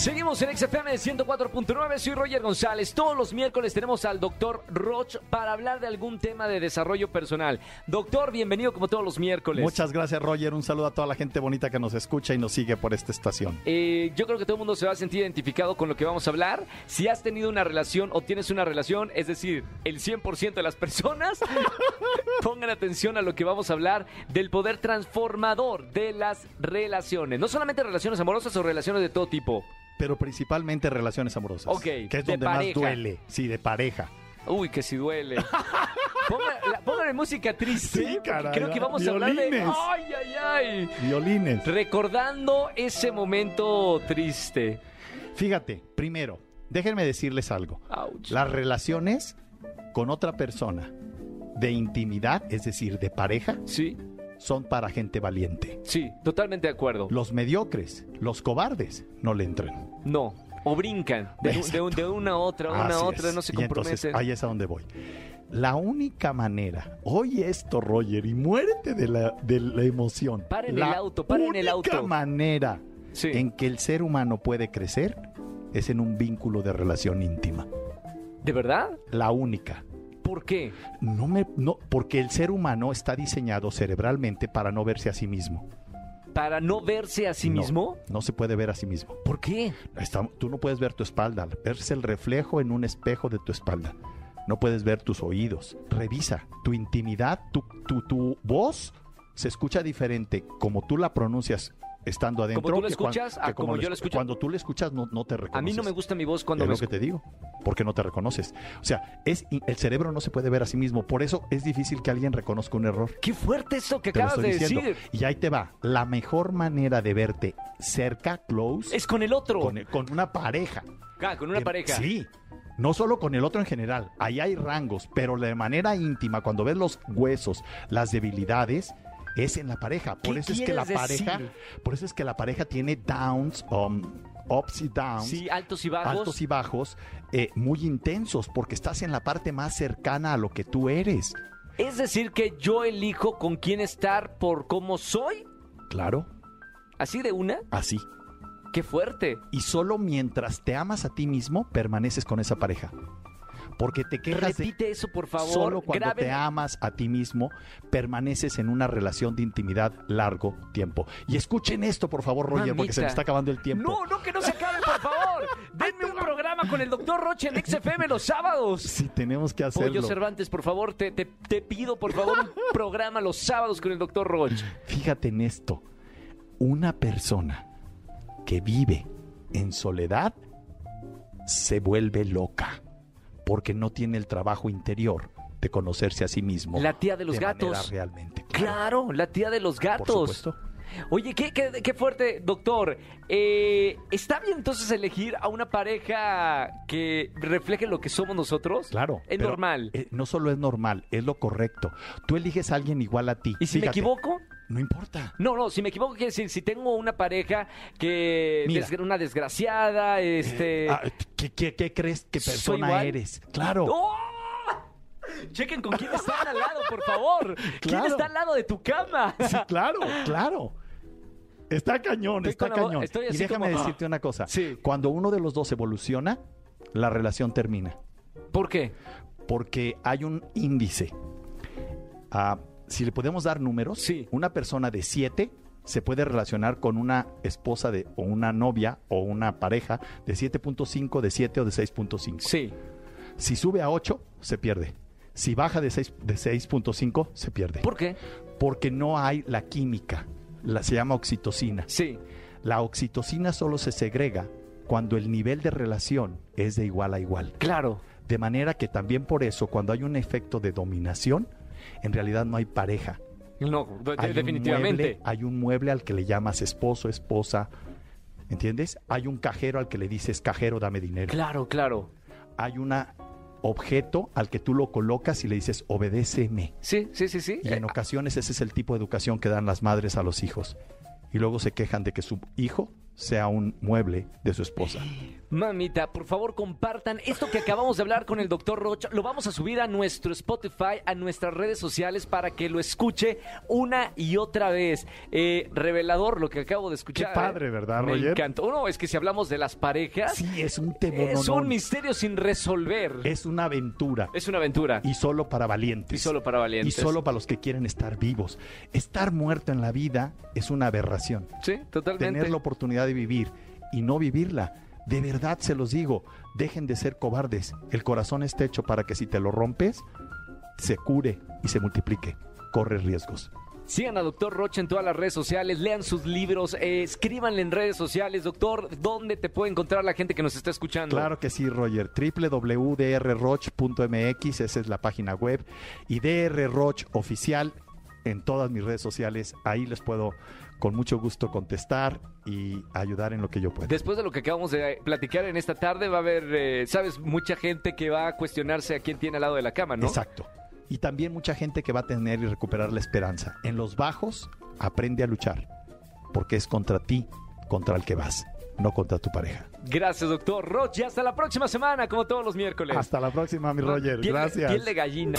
Seguimos en XFM 104.9, soy Roger González. Todos los miércoles tenemos al doctor Roch para hablar de algún tema de desarrollo personal. Doctor, bienvenido como todos los miércoles. Muchas gracias, Roger. Un saludo a toda la gente bonita que nos escucha y nos sigue por esta estación. Eh, yo creo que todo el mundo se va a sentir identificado con lo que vamos a hablar. Si has tenido una relación o tienes una relación, es decir, el 100% de las personas, pongan atención a lo que vamos a hablar del poder transformador de las relaciones. No solamente relaciones amorosas o relaciones de todo tipo. Pero principalmente relaciones amorosas. Ok, Que es de donde más pareja. duele. Sí, de pareja. Uy, que si duele. Ponga- la- Póngale música triste. Sí, porque caray, Creo que vamos a hablar de. violines. ¡Ay, ay, ay! Violines. Recordando ese momento triste. Fíjate, primero, déjenme decirles algo. Ouch. Las relaciones con otra persona de intimidad, es decir, de pareja, Sí, son para gente valiente. sí, totalmente de acuerdo. Los mediocres, los cobardes, no le entran. No. O brincan de, un- de un- de una a otra, una a otra, es. no se Y entonces, comprometen. ahí es a donde voy. La única manera, oye esto, Roger, y muérete de la, de la emoción. Paren la el auto, paren el única auto. manera Sí. en que el ser humano puede crecer es en un vínculo de relación íntima. ¿De verdad? La única. ¿Por qué? No me, no, porque el ser humano está diseñado cerebralmente para no verse a sí mismo. ¿Para no verse a sí No, mismo? No se puede ver a sí mismo. ¿Por qué? Está- tú no puedes ver tu espalda, verse el reflejo en un espejo de tu espalda. No puedes ver tus oídos. Revisa tu intimidad, tu, tu, tu voz se escucha diferente como tú la pronuncias estando adentro. tú a como yo es- escucho. Cuando tú la escuchas no, no te reconoces. A mí no me gusta mi voz cuando es me lo que te digo, porque no te reconoces. O sea, es, el cerebro no se puede ver a sí mismo, por eso es difícil que alguien reconozca un error. Qué fuerte eso que Te lo acabas de diciendo. decir. Y ahí te va. La mejor manera de verte cerca, close, Es con el otro. con, con una pareja. Ah, con una pareja. Sí. No solo con el otro en general, ahí hay rangos, pero de manera íntima, cuando ves los huesos, las debilidades, es en la pareja. Por ¿Qué eso es que la pareja, decir? por eso es que la pareja tiene downs, um, ups y downs. Sí, altos y bajos. Altos y bajos eh, muy intensos, porque estás en la parte más cercana a lo que tú eres. Es decir, que yo elijo con quién estar por cómo soy. Claro, Así de una. así. Qué fuerte. Y solo mientras te amas a ti mismo, permaneces con esa pareja. Porque te quejas de... Repite eso, por favor. Solo cuando Graben. te amas a ti mismo, permaneces en una relación de intimidad largo tiempo. Y escuchen esto, por favor, Roger, porque se me está acabando el tiempo. No, no, que no se acabe, por favor. Denme un programa con el doctor Roche en XFM los sábados. Sí, tenemos que hacerlo. Pollo Cervantes, por favor, te, te- te pido, por favor, un programa los sábados con el doctor Roche. Fíjate en esto. Una persona que vive en soledad se vuelve loca porque no tiene el trabajo interior de conocerse a sí mismo. La tía de los de gatos. realmente. Claro, la tía de los por gatos. supuesto. Oye, qué, qué, qué fuerte, doctor. Eh, ¿Está bien entonces elegir a una pareja que refleje lo que somos nosotros? Claro. Es normal. eh, no solo es normal, es lo correcto. Tú eliges a alguien igual a ti. ¿Y si me equivoco? No importa. No, no, si me equivoco quiere decir, si tengo una pareja que Mira. desgra- una desgraciada, este... Ah, ¿qué, qué, qué crees que ¿Soy persona igual? eres? Claro. ¡Oh! Chequen con quién están al lado, por favor. ¿Quién Claro. está al lado de tu cama? Sí, claro, claro. Está cañón, Estoy está con la vo- cañón. estoy y así déjame como- decirte una cosa. Sí. Cuando uno de los dos evoluciona, la relación termina. ¿Por qué? Porque hay un índice. Ah, si le podemos dar números, Sí. una persona de 7 se puede relacionar con una esposa de, o una novia o una pareja de 7.5, de 7 o de 6.5. Sí. Si sube a 8, se pierde. Si baja de 6 de 6.5, se pierde. ¿Por qué? Porque no hay la química. La, se llama oxitocina. Sí. La oxitocina solo se segrega cuando el nivel de relación es de igual a igual. Claro. De manera que también por eso, cuando hay un efecto de dominación, en realidad no hay pareja. No, de- Hay un definitivamente. mueble- hay un mueble al que le llamas esposo, esposa. ¿Entiendes? Hay un cajero al que le dices, cajero, dame dinero. Claro, claro. Hay un objeto al que tú lo colocas y le dices, obedéceme. Sí, sí, sí, sí. Y en ocasiones ese es el tipo de educación que dan las madres a los hijos. Y luego se quejan de que su hijo sea un mueble de su esposa. Mamita, por favor compartan esto que acabamos de hablar con el doctor Rocha. Lo vamos a subir a nuestro Spotify, a nuestras redes sociales para que lo escuche una y otra vez. Eh, revelador lo que acabo de escuchar. Qué padre, ¿eh? ¿verdad, Me Roger? encantó. No, es que si hablamos de las parejas, Sí, es un tema. es un misterio sin resolver. Es una aventura. Es una aventura. Y solo para valientes. Y solo para valientes. Y solo para los que quieren estar vivos. Estar muerto en la vida es una aberración. Sí, totalmente. Tener la oportunidad de vivir y no vivirla. De verdad se los digo, dejen de ser cobardes. El corazón está hecho para que si te lo rompes, se cure y se multiplique. Corre riesgos. Sigan a Doctor Rocha en todas las redes sociales, lean sus libros, eh, escríbanle en redes sociales. Doctor, ¿dónde te puede encontrar la gente que nos está escuchando? Claro que sí, Roger. www.drroch.mx, esa es la página web. Y drroch oficial en todas mis redes sociales. Ahí les puedo con mucho gusto contestar y ayudar en lo que yo pueda. Después de lo que acabamos de platicar en esta tarde, va a haber, eh, sabes, mucha gente que va a cuestionarse a quién tiene al lado de la cama, ¿no? Exacto. Y también mucha gente que va a tener y recuperar la esperanza. En los bajos, aprende a luchar, porque es contra ti, contra el que vas, no contra tu pareja. Gracias, doctor Rocha. Hasta la próxima semana, como todos los miércoles. Hasta la próxima, mi Roger. Piel de- Gracias. piel de gallina.